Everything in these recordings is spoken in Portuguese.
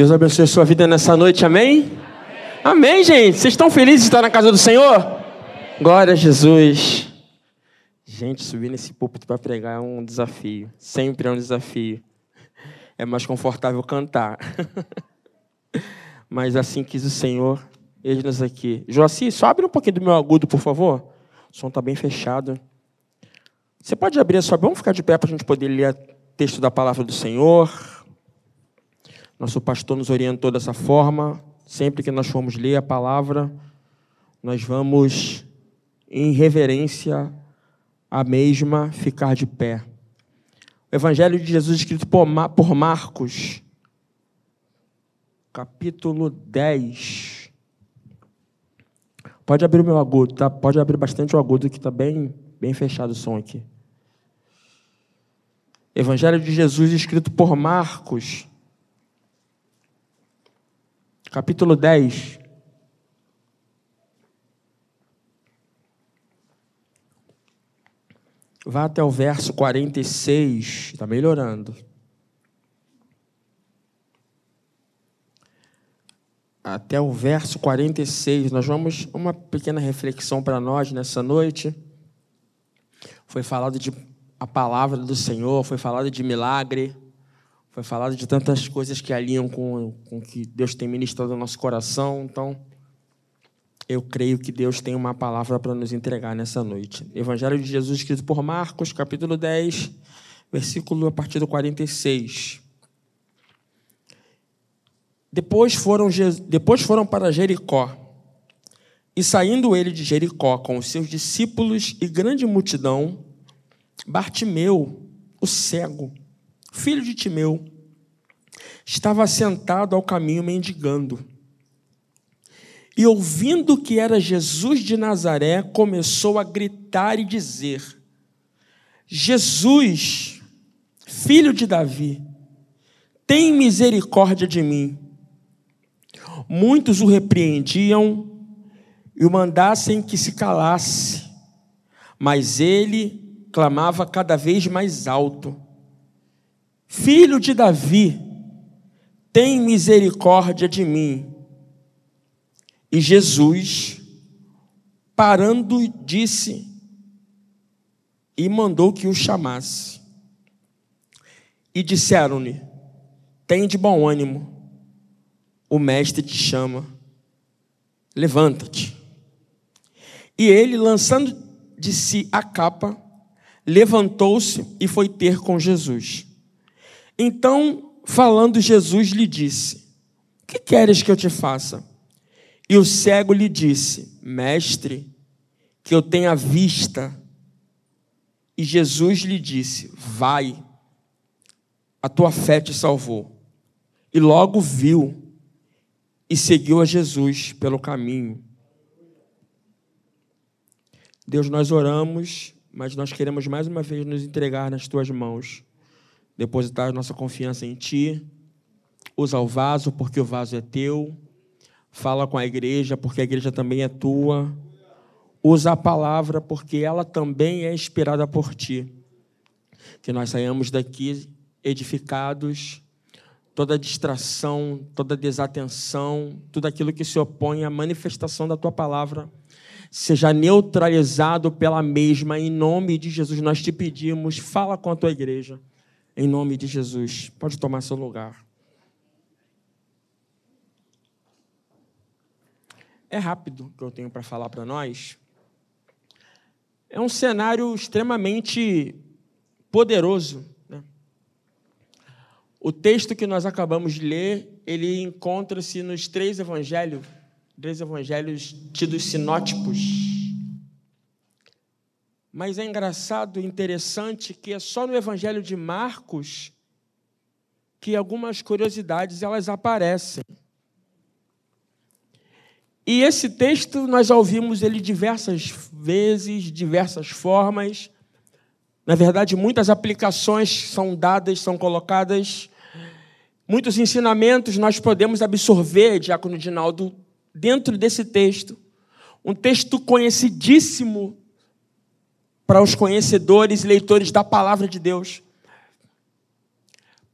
Deus abençoe a sua vida nessa noite, amém? Amém, amém gente. Vocês estão felizes de estar na casa do Senhor? Amém. Glória a Jesus. Gente, subir nesse púlpito para pregar é um desafio. Sempre é um desafio. É mais confortável cantar. Mas assim quis o Senhor, eis-nos aqui. Joaci, só abre um pouquinho do meu agudo, por favor. O som está bem fechado. Você pode abrir a sua. Vamos ficar de pé para a gente poder ler o texto da palavra do Senhor. Nosso pastor nos orientou dessa forma. Sempre que nós formos ler a palavra, nós vamos, em reverência à mesma, ficar de pé. O Evangelho de Jesus, escrito por Marcos, capítulo 10. Pode abrir o meu agudo, tá? Pode abrir bastante o agudo, que está bem, bem fechado o som aqui. Evangelho de Jesus, escrito por Marcos, capítulo 10. Vá até o verso 46, está melhorando. Até o verso 46, nós vamos uma pequena reflexão para nós nessa noite. Foi falado de a palavra do Senhor, foi falado de milagre. Foi falado de tantas coisas que alinham com, o que Deus tem ministrado no nosso coração. Então, eu creio que Deus tem uma palavra para nos entregar nessa noite. Evangelho de Jesus, escrito por Marcos, capítulo 10, versículo a partir do 46. Depois foram, depois foram para Jericó. E saindo ele de Jericó com os seus discípulos e grande multidão, Bartimeu, o cego, filho de Timeu, estava sentado ao caminho mendigando. E ouvindo que era Jesus de Nazaré, começou a gritar e dizer: Jesus, filho de Davi, tem misericórdia de mim. Muitos o repreendiam e o mandassem que se calasse, mas ele clamava cada vez mais alto: Filho de Davi, tem misericórdia de mim. E Jesus, parando, disse e mandou que o chamasse. E disseram-lhe: Tem de bom ânimo, o mestre te chama, levanta-te. E ele, lançando de si a capa, levantou-se e foi ter com Jesus. Então, falando, Jesus lhe disse: Que queres que eu te faça? E o cego lhe disse: Mestre, que eu tenha vista. E Jesus lhe disse: Vai, a tua fé te salvou. E logo viu e seguiu a Jesus pelo caminho. Deus, nós oramos, mas nós queremos mais uma vez nos entregar nas tuas mãos depositar nossa confiança em Ti. Usa o vaso, porque o vaso é teu. Fala com a igreja, porque a igreja também é tua. Usa a palavra, porque ela também é inspirada por Ti. Que nós saiamos daqui edificados, toda distração, toda desatenção, tudo aquilo que se opõe à manifestação da Tua palavra, seja neutralizado pela mesma. Em nome de Jesus, nós te pedimos, fala com a Tua igreja em nome de Jesus. Pode tomar seu lugar. É rápido que eu tenho para falar para nós. É um cenário extremamente poderoso. Né? O texto que nós acabamos de ler, ele encontra-se nos três evangelhos, três evangelhos tidos sinótipos mas é engraçado interessante que é só no Evangelho de Marcos que algumas curiosidades elas aparecem. E esse texto nós ouvimos ele diversas vezes, diversas formas. Na verdade, muitas aplicações são dadas, são colocadas, muitos ensinamentos nós podemos absorver, Diácono Dinaldo, dentro desse texto. Um texto conhecidíssimo para os conhecedores e leitores da palavra de Deus.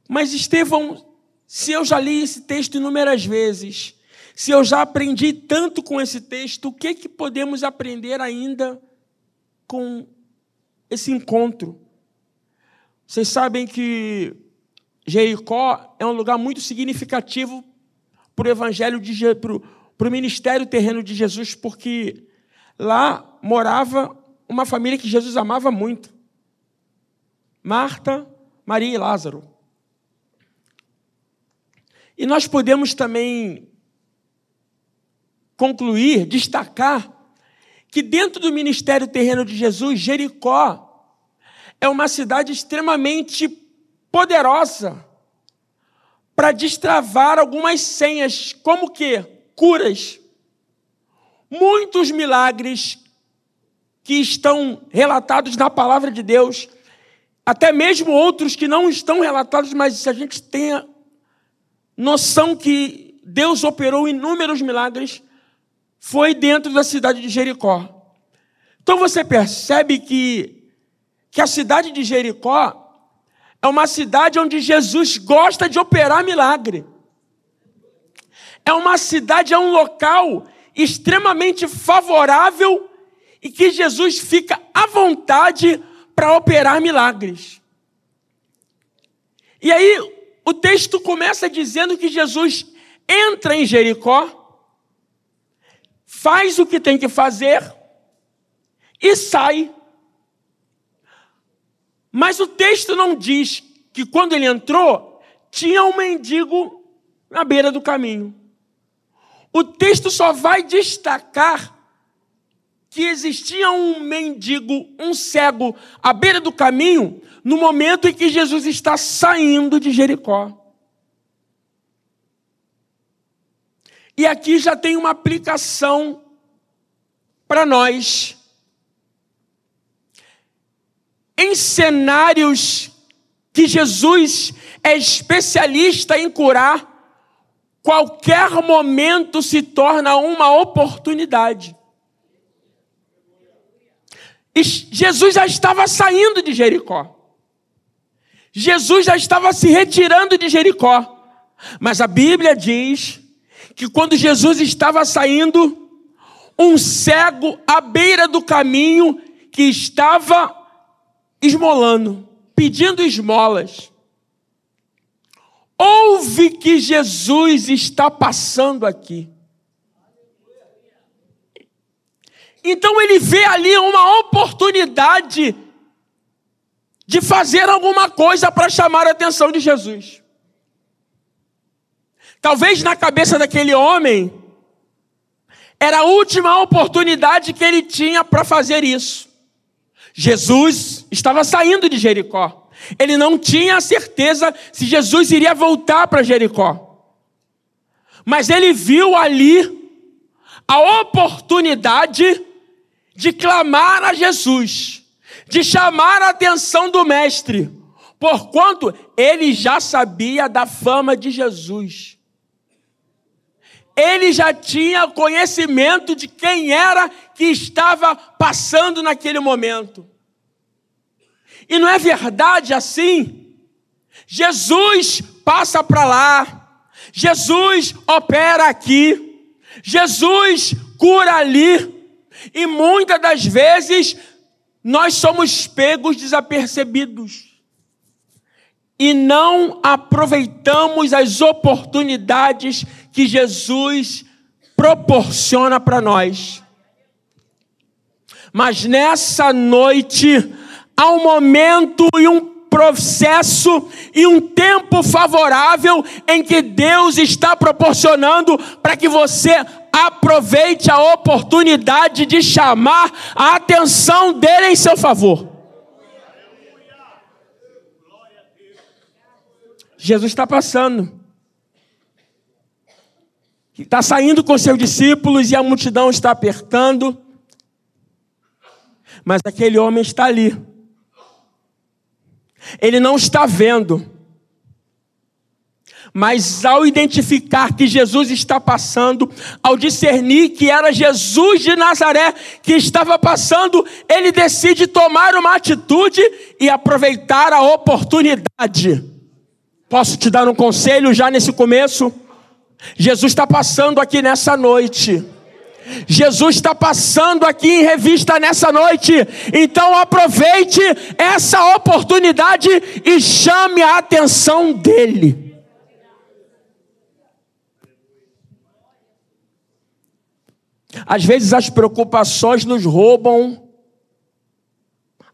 Mas Estevão se eu já li esse texto inúmeras vezes, se eu já aprendi tanto com esse texto, o que, que podemos aprender ainda com esse encontro? Vocês sabem que Jericó é um lugar muito significativo para o evangelho de para o ministério terreno de Jesus, porque lá morava uma família que Jesus amava muito. Marta, Maria e Lázaro. E nós podemos também concluir, destacar, que dentro do ministério terreno de Jesus, Jericó é uma cidade extremamente poderosa para destravar algumas senhas, como que curas, muitos milagres que estão relatados na palavra de Deus, até mesmo outros que não estão relatados, mas se a gente tenha noção que Deus operou inúmeros milagres, foi dentro da cidade de Jericó. Então você percebe que, que a cidade de Jericó é uma cidade onde Jesus gosta de operar milagre. É uma cidade, é um local extremamente favorável e que Jesus fica à vontade para operar milagres. E aí o texto começa dizendo que Jesus entra em Jericó, faz o que tem que fazer e sai. Mas o texto não diz que quando ele entrou, tinha um mendigo na beira do caminho. O texto só vai destacar que existia um mendigo, um cego, à beira do caminho, no momento em que Jesus está saindo de Jericó. E aqui já tem uma aplicação para nós. Em cenários que Jesus é especialista em curar, qualquer momento se torna uma oportunidade. Jesus já estava saindo de Jericó. Jesus já estava se retirando de Jericó. Mas a Bíblia diz que quando Jesus estava saindo, um cego à beira do caminho que estava esmolando, pedindo esmolas, ouve que Jesus está passando aqui. Então ele vê ali uma oportunidade de fazer alguma coisa para chamar a atenção de Jesus. Talvez na cabeça daquele homem era a última oportunidade que ele tinha para fazer isso. Jesus estava saindo de Jericó. Ele não tinha certeza se Jesus iria voltar para Jericó. Mas ele viu ali a oportunidade de clamar a Jesus de chamar a atenção do mestre, porquanto ele já sabia da fama de Jesus. Ele já tinha conhecimento de quem era que estava passando naquele momento. E não é verdade assim? Jesus passa para lá, Jesus opera aqui, Jesus cura ali, e muitas das vezes nós somos pegos desapercebidos e não aproveitamos as oportunidades que Jesus proporciona para nós. Mas nessa noite, há um momento e um processo e um tempo favorável em que Deus está proporcionando para que você aproveite a oportunidade de chamar a atenção dele em seu favor. Jesus está passando. Está saindo com seus discípulos e a multidão está apertando. Mas aquele homem está ali. Ele não está vendo mas ao identificar que Jesus está passando, ao discernir que era Jesus de Nazaré que estava passando, ele decide tomar uma atitude e aproveitar a oportunidade. Posso te dar um conselho já nesse começo? Jesus está passando aqui nessa noite. Jesus está passando aqui em revista nessa noite. Então aproveite essa oportunidade e chame a atenção dele. Às vezes as preocupações nos roubam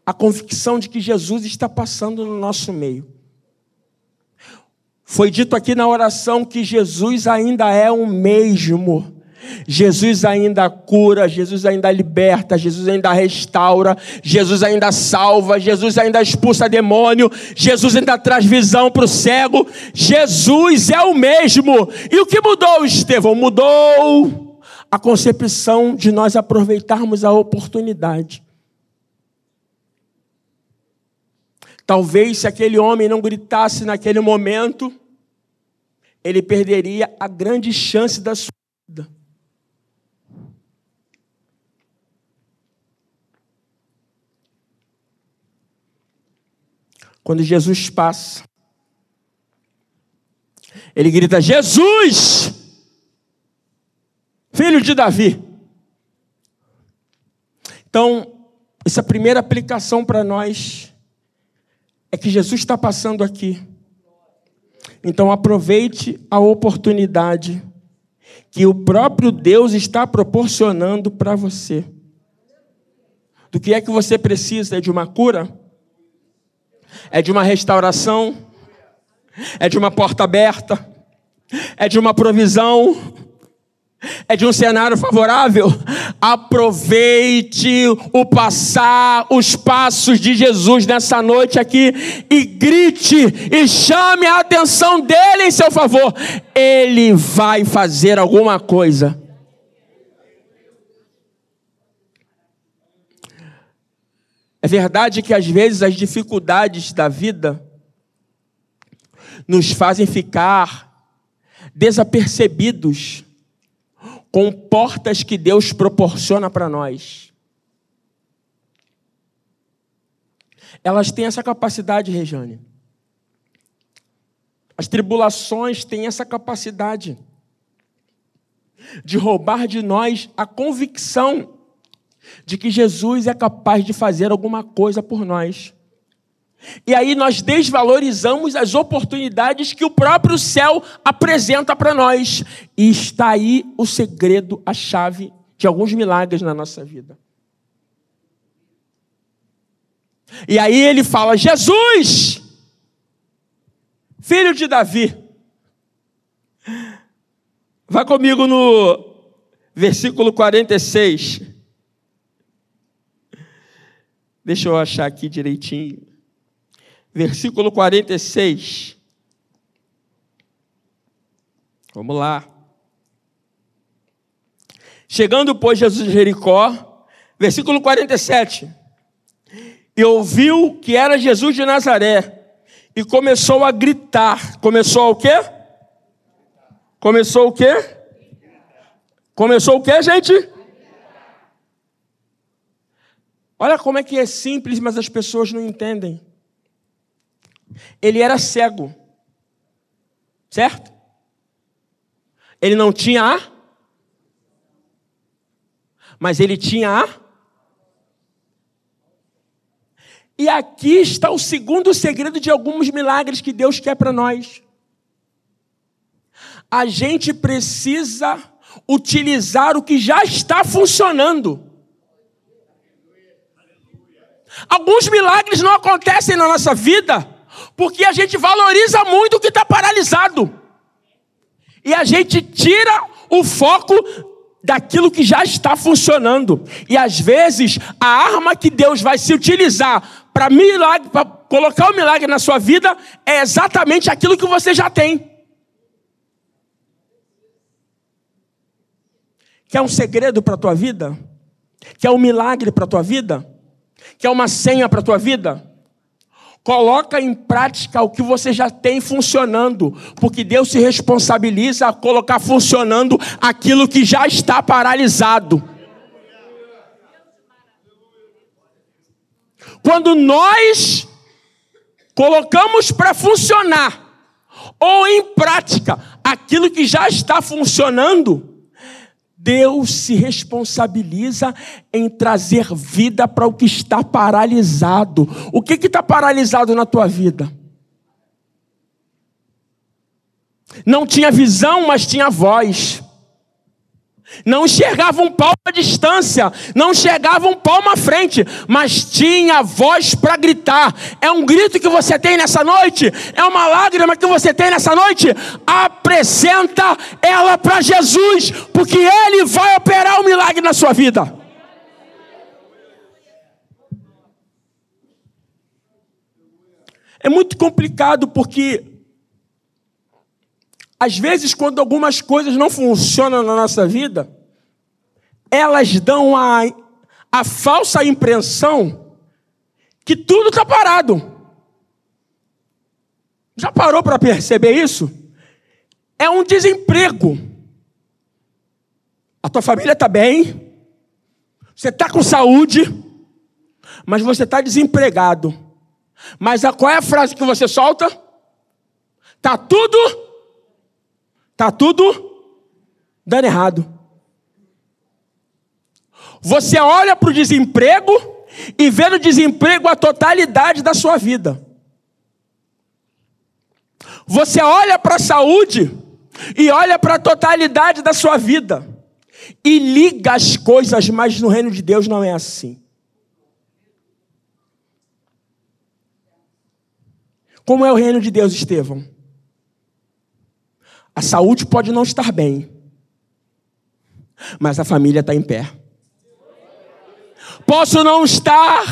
a convicção de que Jesus está passando no nosso meio. Foi dito aqui na oração que Jesus ainda é o mesmo. Jesus ainda cura, Jesus ainda liberta, Jesus ainda restaura, Jesus ainda salva, Jesus ainda expulsa demônio, Jesus ainda traz visão para o cego. Jesus é o mesmo. E o que mudou, Estevão? Mudou a concepção de nós aproveitarmos a oportunidade. Talvez se aquele homem não gritasse naquele momento, ele perderia a grande chance da sua vida. Quando Jesus passa, ele grita: Jesus, filho de Davi. Então, essa primeira aplicação para nós é que Jesus está passando aqui. Então aproveite a oportunidade que o próprio Deus está proporcionando para você. Do que é que você precisa? É de uma cura? É de uma restauração? É de uma porta aberta? É de uma provisão? é de um cenário favorável, aproveite o passar, os passos de Jesus nessa noite aqui e grite e chame a atenção dele em seu favor. Ele vai fazer alguma coisa. É verdade que às vezes as dificuldades da vida nos fazem ficar desapercebidos com portas que Deus proporciona para nós. Elas têm essa capacidade, Rejane. As tribulações têm essa capacidade de roubar de nós a convicção de que Jesus é capaz de fazer alguma coisa por nós. E aí nós desvalorizamos as oportunidades que o próprio céu apresenta para nós. E está aí o segredo, a chave de alguns milagres na nossa vida. E aí ele fala: Jesus, filho de Davi. Vá comigo no versículo 46. Deixa eu achar aqui direitinho versículo 46. Vamos lá. Chegando, pois, Jesus de Jericó, versículo 47. E ouviu que era Jesus de Nazaré, e começou a gritar. Começou o quê? Começou o quê? Começou o quê, gente? Olha como é que é simples, mas as pessoas não entendem. Ele era cego. Certo? Ele não tinha a. Mas ele tinha a. E aqui está o segundo segredo de alguns milagres que Deus quer para nós. A gente precisa utilizar o que já está funcionando. Alguns milagres não acontecem na nossa vida porque a gente valoriza muito o que está paralisado. E a gente tira o foco daquilo que já está funcionando. E às vezes a arma que Deus vai se utilizar para milagre, para colocar o milagre na sua vida é exatamente aquilo que você já tem. Quer um segredo para a tua vida? Quer um milagre para a tua vida? Quer uma senha para a tua vida? Coloca em prática o que você já tem funcionando, porque Deus se responsabiliza a colocar funcionando aquilo que já está paralisado. Quando nós colocamos para funcionar ou em prática aquilo que já está funcionando, Deus se responsabiliza em trazer vida para o que está paralisado. O que está paralisado na tua vida? Não tinha visão, mas tinha voz. Não enxergava um palmo à distância, não enxergava um palmo à frente, mas tinha voz para gritar. É um grito que você tem nessa noite? É uma lágrima que você tem nessa noite? Apresenta ela para Jesus, porque Ele vai operar o um milagre na sua vida. É muito complicado porque às vezes, quando algumas coisas não funcionam na nossa vida, elas dão a, a falsa impressão que tudo está parado. Já parou para perceber isso? É um desemprego. A tua família está bem, você está com saúde, mas você está desempregado. Mas a, qual é a frase que você solta? Está tudo Está tudo dando errado. Você olha para o desemprego e vê no desemprego a totalidade da sua vida. Você olha para a saúde e olha para a totalidade da sua vida. E liga as coisas, mas no reino de Deus não é assim. Como é o reino de Deus, Estevão? A saúde pode não estar bem, mas a família está em pé. Posso não estar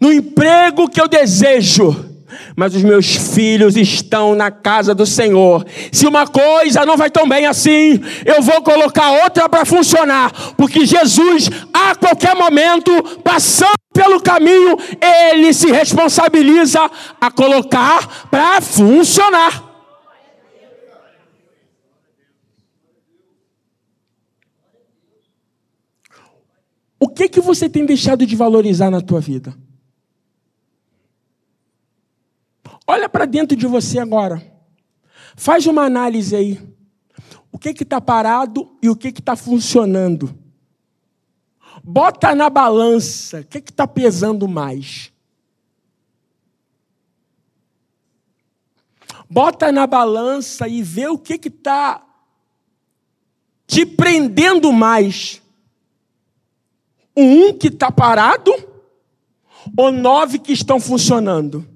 no emprego que eu desejo, mas os meus filhos estão na casa do Senhor. Se uma coisa não vai tão bem assim, eu vou colocar outra para funcionar, porque Jesus, a qualquer momento, passando pelo caminho, ele se responsabiliza a colocar para funcionar. O que que você tem deixado de valorizar na tua vida? Olha para dentro de você agora. Faz uma análise aí. O que que está parado e o que que está funcionando? Bota na balança. O que que está pesando mais? Bota na balança e vê o que que está te prendendo mais um que está parado ou nove que estão funcionando?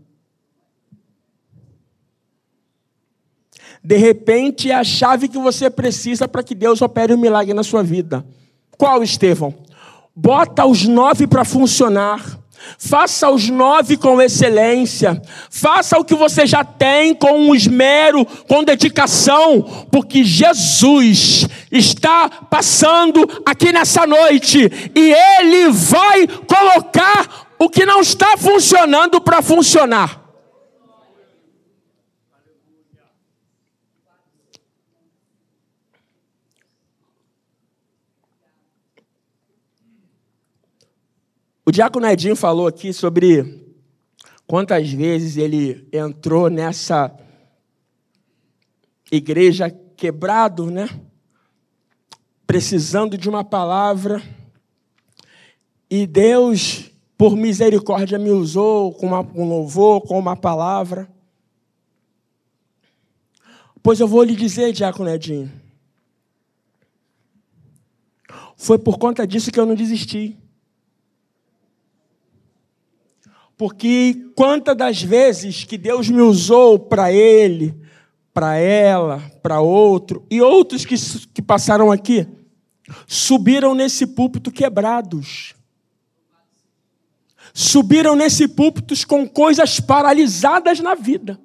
De repente é a chave que você precisa para que Deus opere um milagre na sua vida. Qual, Estevão? Bota os nove para funcionar Faça os nove com excelência. Faça o que você já tem com um esmero, com dedicação, porque Jesus está passando aqui nessa noite e Ele vai colocar o que não está funcionando para funcionar. O diácono Edinho falou aqui sobre quantas vezes ele entrou nessa igreja quebrado, né? Precisando de uma palavra. E Deus, por misericórdia, me usou com uma, um louvor, com uma palavra. Pois eu vou lhe dizer, diácono Edinho. Foi por conta disso que eu não desisti. Porque quantas das vezes que Deus me usou para ele, para ela, para outro, e outros que, que passaram aqui, subiram nesse púlpito quebrados. Subiram nesse púlpito com coisas paralisadas na vida.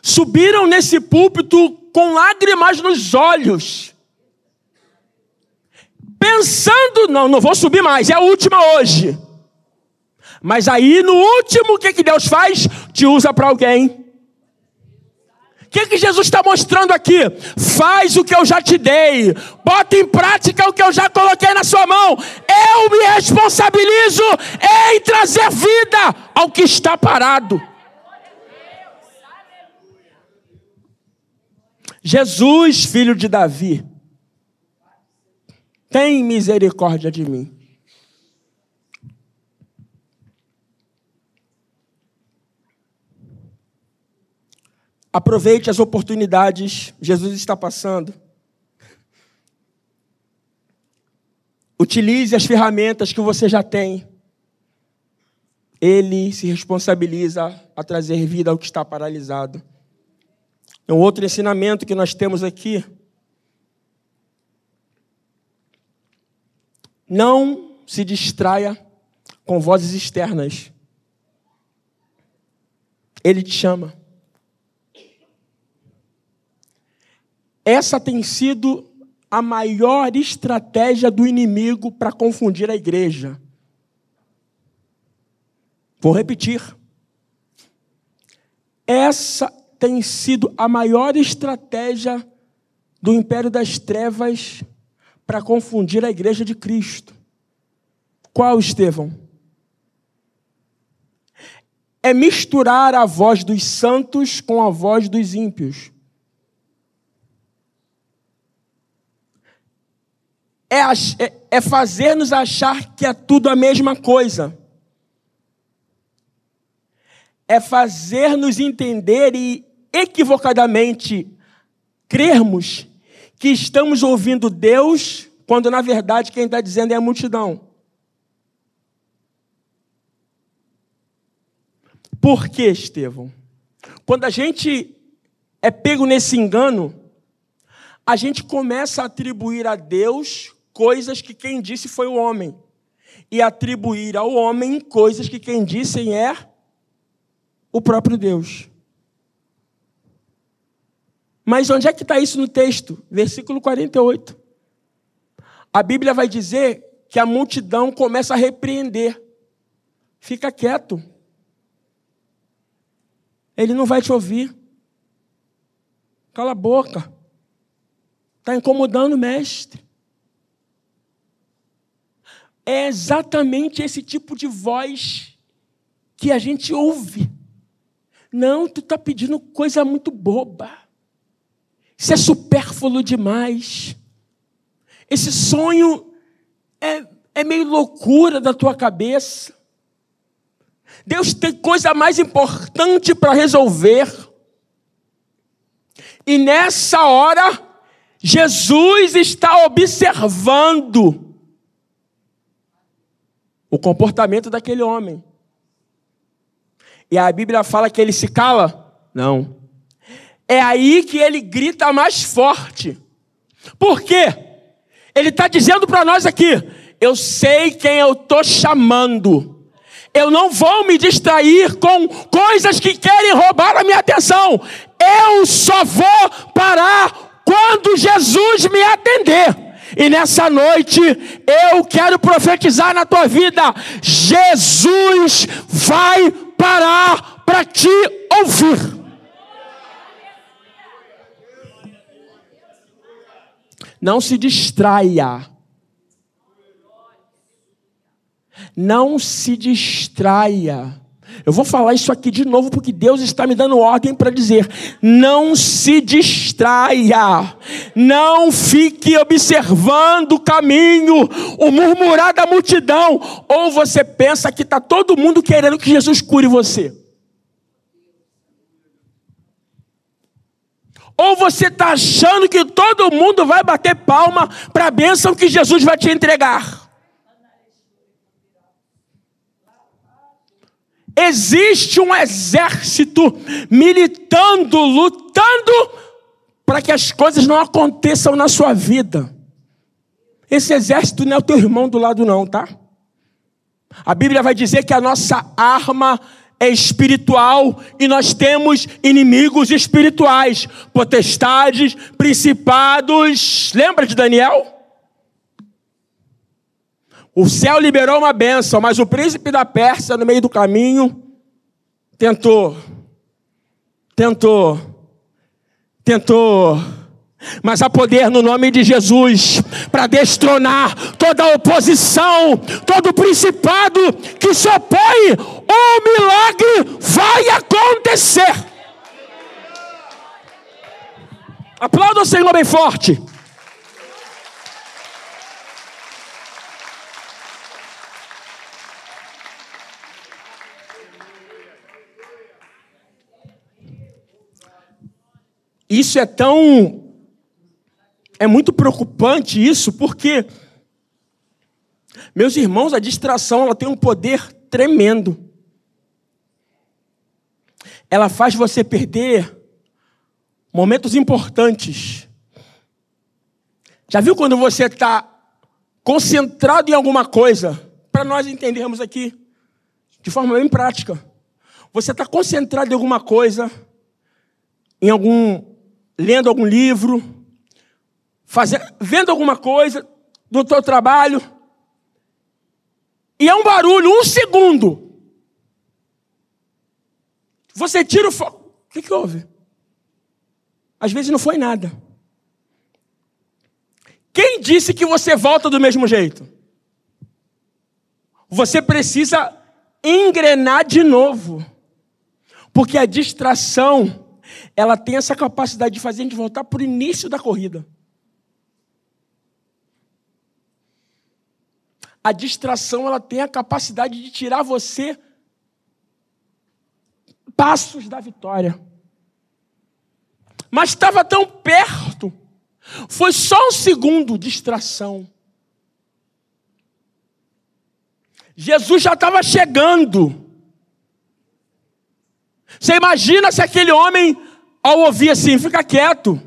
Subiram nesse púlpito com lágrimas nos olhos. Pensando, não, não vou subir mais, é a última hoje. Mas aí no último, o que, que Deus faz? Te usa para alguém. O que, que Jesus está mostrando aqui? Faz o que eu já te dei, bota em prática o que eu já coloquei na sua mão. Eu me responsabilizo em trazer vida ao que está parado. Jesus, filho de Davi, tem misericórdia de mim. Aproveite as oportunidades, Jesus está passando. Utilize as ferramentas que você já tem. Ele se responsabiliza a trazer vida ao que está paralisado. É um outro ensinamento que nós temos aqui. Não se distraia com vozes externas. Ele te chama. Essa tem sido a maior estratégia do inimigo para confundir a igreja. Vou repetir. Essa tem sido a maior estratégia do império das trevas para confundir a igreja de Cristo. Qual, Estevão? É misturar a voz dos santos com a voz dos ímpios. É, é, é fazer-nos achar que é tudo a mesma coisa é fazer-nos entender e equivocadamente crermos que estamos ouvindo Deus, quando na verdade quem está dizendo é a multidão. Por que, Estevão? Quando a gente é pego nesse engano, a gente começa a atribuir a Deus coisas que quem disse foi o homem, e atribuir ao homem coisas que quem disse é o próprio Deus. Mas onde é que está isso no texto? Versículo 48. A Bíblia vai dizer que a multidão começa a repreender. Fica quieto. Ele não vai te ouvir. Cala a boca. Está incomodando o mestre. É exatamente esse tipo de voz que a gente ouve. Não, tu está pedindo coisa muito boba. Isso é supérfluo demais. Esse sonho é, é meio loucura da tua cabeça. Deus tem coisa mais importante para resolver. E nessa hora, Jesus está observando o comportamento daquele homem. E a Bíblia fala que ele se cala? Não. É aí que ele grita mais forte. Por quê? Ele está dizendo para nós aqui: eu sei quem eu estou chamando. Eu não vou me distrair com coisas que querem roubar a minha atenção. Eu só vou parar quando Jesus me atender. E nessa noite eu quero profetizar na tua vida: Jesus vai parar para te ouvir. Não se distraia. Não se distraia. Eu vou falar isso aqui de novo porque Deus está me dando ordem para dizer: não se distraia, não fique observando o caminho, o murmurar da multidão, ou você pensa que está todo mundo querendo que Jesus cure você. Ou você está achando que todo mundo vai bater palma para a bênção que Jesus vai te entregar. Existe um exército militando, lutando para que as coisas não aconteçam na sua vida. Esse exército não é o teu irmão do lado, não, tá? A Bíblia vai dizer que a nossa arma é espiritual e nós temos inimigos espirituais, potestades, principados. Lembra de Daniel? O céu liberou uma bênção, mas o príncipe da Pérsia, no meio do caminho, tentou, tentou, tentou. Mas há poder no nome de Jesus para destronar toda a oposição, todo principado que se opõe. O milagre vai acontecer. Aplauda o Senhor bem forte. Isso é tão. É muito preocupante isso, porque, meus irmãos, a distração ela tem um poder tremendo. Ela faz você perder momentos importantes. Já viu quando você está concentrado em alguma coisa? Para nós entendermos aqui, de forma bem prática. Você está concentrado em alguma coisa, em algum lendo algum livro, fazendo, vendo alguma coisa do teu trabalho, e é um barulho, um segundo. Você tira o foco. O que, que houve? Às vezes não foi nada. Quem disse que você volta do mesmo jeito? Você precisa engrenar de novo. Porque a distração ela tem essa capacidade de fazer a gente voltar para o início da corrida. A distração ela tem a capacidade de tirar você passos da vitória. Mas estava tão perto. Foi só um segundo distração. Jesus já estava chegando. Você imagina se aquele homem, ao ouvir assim, fica quieto.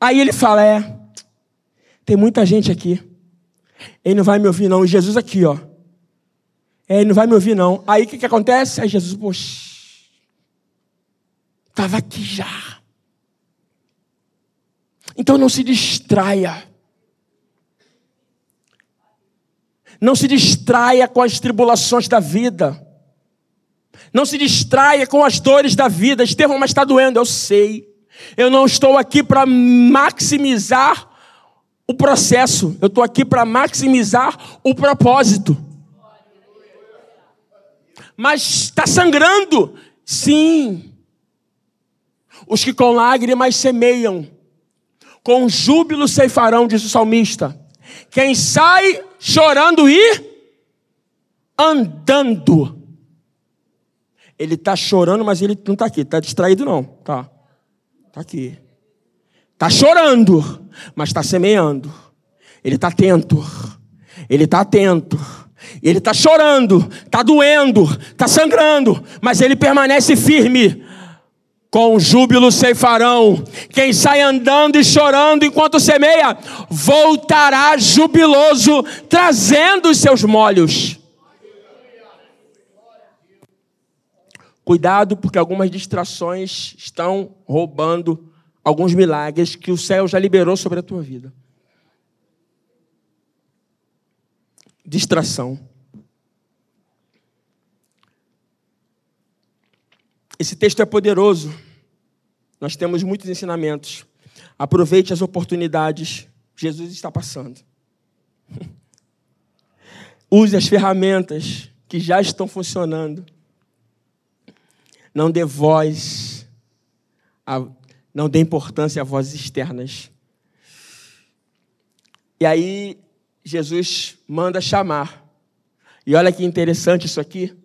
Aí ele fala: É, tem muita gente aqui. Ele não vai me ouvir, não. E Jesus aqui, ó. É, ele não vai me ouvir, não. Aí o que, que acontece? Aí Jesus, poxa, estava aqui já. Então não se distraia. Não se distraia com as tribulações da vida. Não se distraia com as dores da vida. Estevão, mas está doendo. Eu sei. Eu não estou aqui para maximizar o processo. Eu estou aqui para maximizar o propósito. Mas está sangrando? Sim. Os que com lágrimas semeiam, com júbilo ceifarão, diz o salmista. Quem sai chorando e andando ele está chorando, mas ele não está aqui. Está distraído, não. Tá. Está aqui. Está chorando, mas está semeando. Ele está atento. Ele está atento. Ele está chorando, está doendo, está sangrando, mas ele permanece firme. Com júbilo ceifarão. Quem sai andando e chorando enquanto semeia, voltará jubiloso, trazendo os seus molhos. Cuidado, porque algumas distrações estão roubando alguns milagres que o céu já liberou sobre a tua vida. Distração. Esse texto é poderoso. Nós temos muitos ensinamentos. Aproveite as oportunidades. Jesus está passando. Use as ferramentas que já estão funcionando não dê voz, a, não dê importância a vozes externas. E aí, Jesus manda chamar. E olha que interessante isso aqui.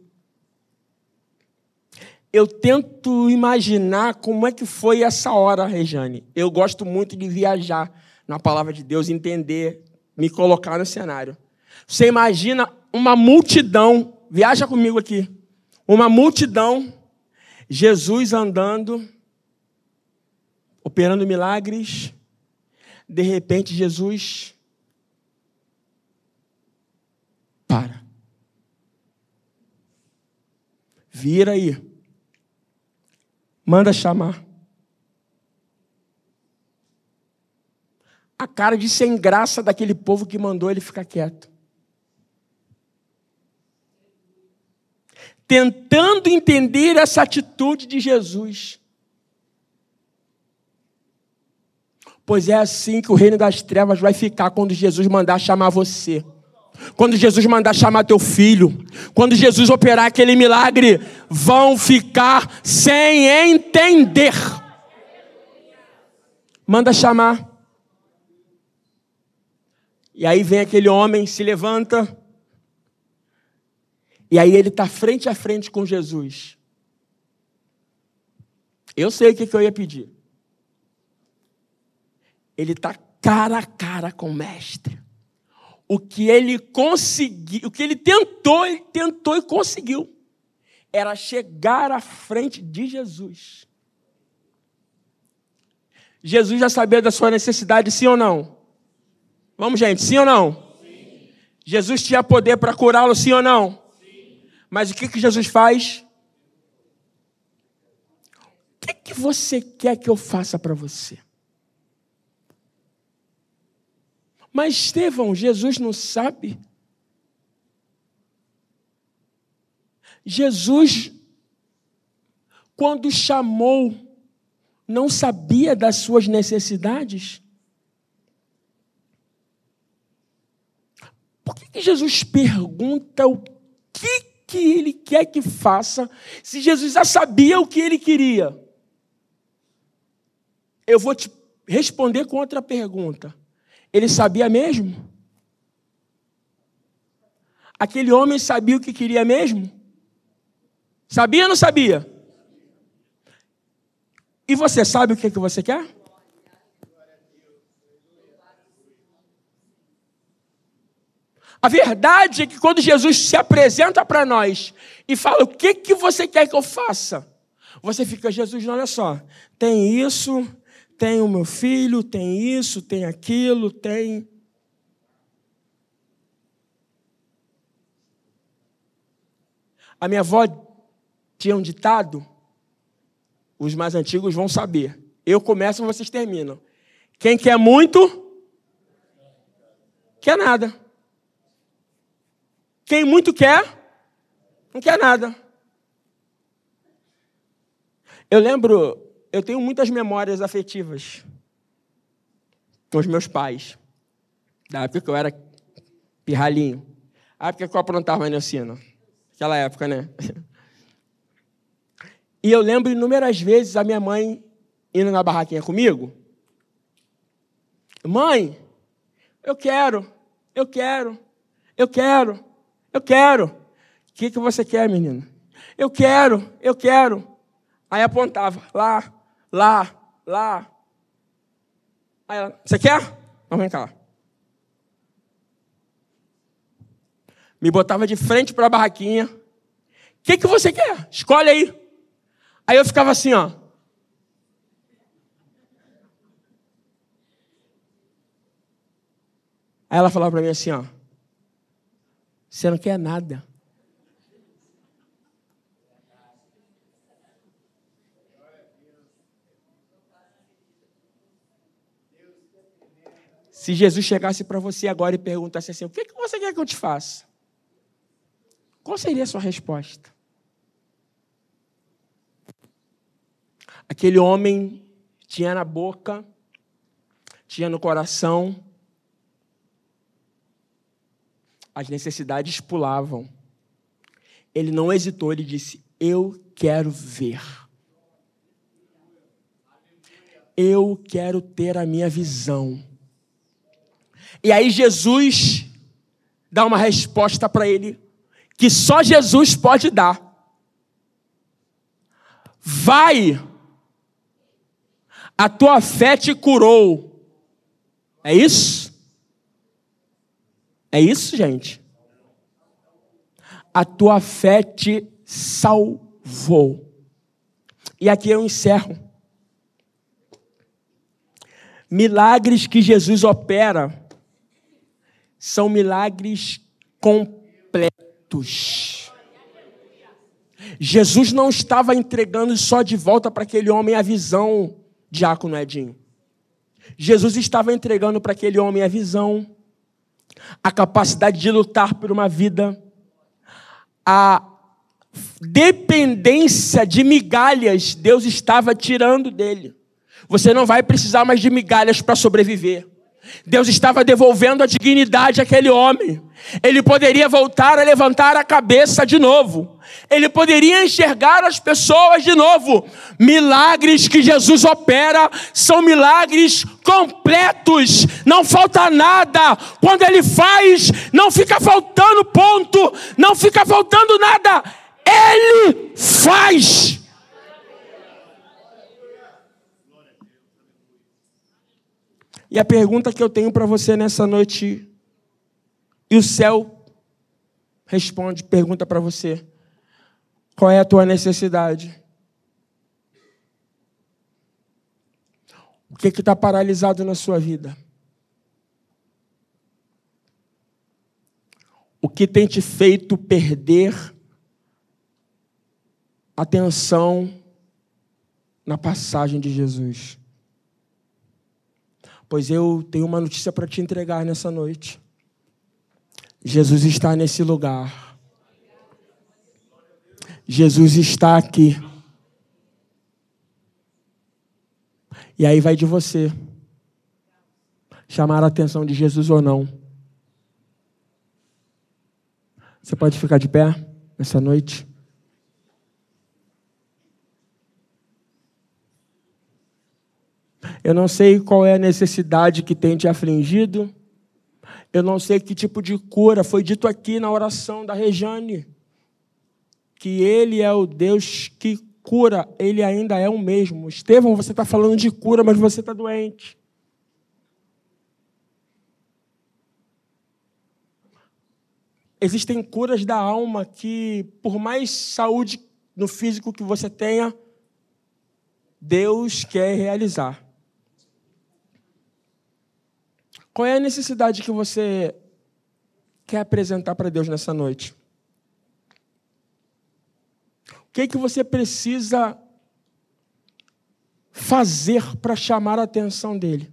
Eu tento imaginar como é que foi essa hora, Rejane. Eu gosto muito de viajar na palavra de Deus, entender, me colocar no cenário. Você imagina uma multidão, viaja comigo aqui, uma multidão Jesus andando, operando milagres, de repente Jesus para. Vira aí. Manda chamar. A cara de sem graça daquele povo que mandou ele ficar quieto. Tentando entender essa atitude de Jesus. Pois é assim que o reino das trevas vai ficar quando Jesus mandar chamar você. Quando Jesus mandar chamar teu filho, quando Jesus operar aquele milagre, vão ficar sem entender. manda chamar. E aí vem aquele homem, se levanta, e aí ele está frente a frente com Jesus. Eu sei o que, que eu ia pedir. Ele está cara a cara com o mestre. O que ele conseguiu, o que ele tentou, ele tentou e conseguiu. Era chegar à frente de Jesus. Jesus já sabia da sua necessidade, sim ou não? Vamos, gente, sim ou não? Sim. Jesus tinha poder para curá-lo, sim ou não? Mas o que, que Jesus faz? O que, que você quer que eu faça para você? Mas Estevão, Jesus não sabe. Jesus, quando chamou, não sabia das suas necessidades? Por que, Jesus pergunta o que ele quer que faça, se Jesus já sabia o que ele queria? Eu vou te responder com outra pergunta. Ele sabia mesmo? Aquele homem sabia o que queria mesmo? Sabia ou não sabia? E você sabe o que, que você quer? A verdade é que quando Jesus se apresenta para nós e fala: O que, que você quer que eu faça? Você fica, Jesus, olha só, tem isso, tem o meu filho, tem isso, tem aquilo, tem. A minha avó tinha um ditado, os mais antigos vão saber. Eu começo, vocês terminam. Quem quer muito, quer nada. Quem muito quer, não quer nada. Eu lembro, eu tenho muitas memórias afetivas com os meus pais, da época que eu era pirralhinho, a época que eu aprontava na ensino, aquela época, né? E eu lembro inúmeras vezes a minha mãe indo na barraquinha comigo. Mãe, eu quero, eu quero, eu quero. Eu quero. O que, que você quer, menino? Eu quero, eu quero. Aí apontava, lá, lá, lá. Aí ela, você quer? Então vem cá. Me botava de frente para a barraquinha. O que, que você quer? Escolhe aí. Aí eu ficava assim, ó. Aí ela falava para mim assim, ó. Você não quer nada. Se Jesus chegasse para você agora e perguntasse assim: O que, que você quer que eu te faça? Qual seria a sua resposta? Aquele homem tinha na boca, tinha no coração as necessidades pulavam. Ele não hesitou, ele disse: Eu quero ver. Eu quero ter a minha visão. E aí Jesus dá uma resposta para ele que só Jesus pode dar. Vai, a tua fé te curou. É isso? É isso, gente? A tua fé te salvou. E aqui eu encerro. Milagres que Jesus opera são milagres completos. Jesus não estava entregando só de volta para aquele homem a visão, diácono Edinho. Jesus estava entregando para aquele homem a visão, a capacidade de lutar por uma vida, a dependência de migalhas Deus estava tirando dele. Você não vai precisar mais de migalhas para sobreviver. Deus estava devolvendo a dignidade àquele homem. Ele poderia voltar a levantar a cabeça de novo. Ele poderia enxergar as pessoas de novo. Milagres que Jesus opera são milagres completos. Não falta nada. Quando ele faz, não fica faltando ponto, não fica faltando nada. Ele faz. E a pergunta que eu tenho para você nessa noite, e o céu responde, pergunta para você: qual é a tua necessidade? O que está paralisado na sua vida? O que tem te feito perder atenção na passagem de Jesus? Pois eu tenho uma notícia para te entregar nessa noite. Jesus está nesse lugar. Jesus está aqui. E aí vai de você chamar a atenção de Jesus ou não. Você pode ficar de pé nessa noite? Eu não sei qual é a necessidade que tem te afligido. Eu não sei que tipo de cura. Foi dito aqui na oração da Rejane que Ele é o Deus que cura. Ele ainda é o mesmo. Estevão, você está falando de cura, mas você está doente. Existem curas da alma que, por mais saúde no físico que você tenha, Deus quer realizar. Qual é a necessidade que você quer apresentar para Deus nessa noite? O que, é que você precisa fazer para chamar a atenção dele?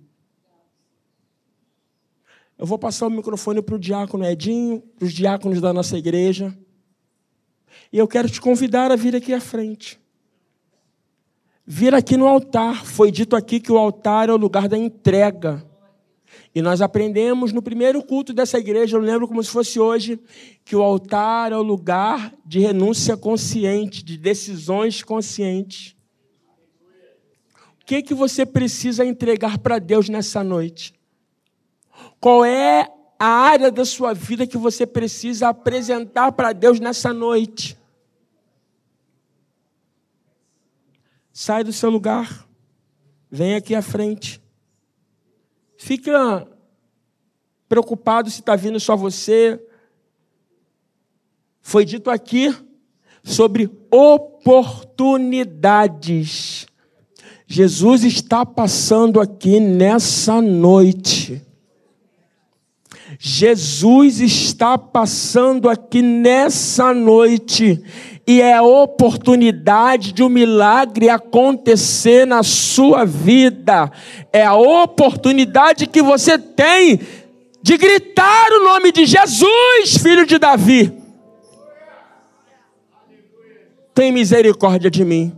Eu vou passar o microfone para o diácono Edinho, para os diáconos da nossa igreja. E eu quero te convidar a vir aqui à frente. Vir aqui no altar. Foi dito aqui que o altar é o lugar da entrega. E nós aprendemos no primeiro culto dessa igreja, eu lembro como se fosse hoje, que o altar é o lugar de renúncia consciente, de decisões conscientes. O que, que você precisa entregar para Deus nessa noite? Qual é a área da sua vida que você precisa apresentar para Deus nessa noite? Sai do seu lugar, vem aqui à frente. Fica preocupado se está vindo só você. Foi dito aqui sobre oportunidades. Jesus está passando aqui nessa noite. Jesus está passando aqui nessa noite e é a oportunidade de um milagre acontecer na sua vida. É a oportunidade que você tem de gritar o nome de Jesus, filho de Davi. Tem misericórdia de mim.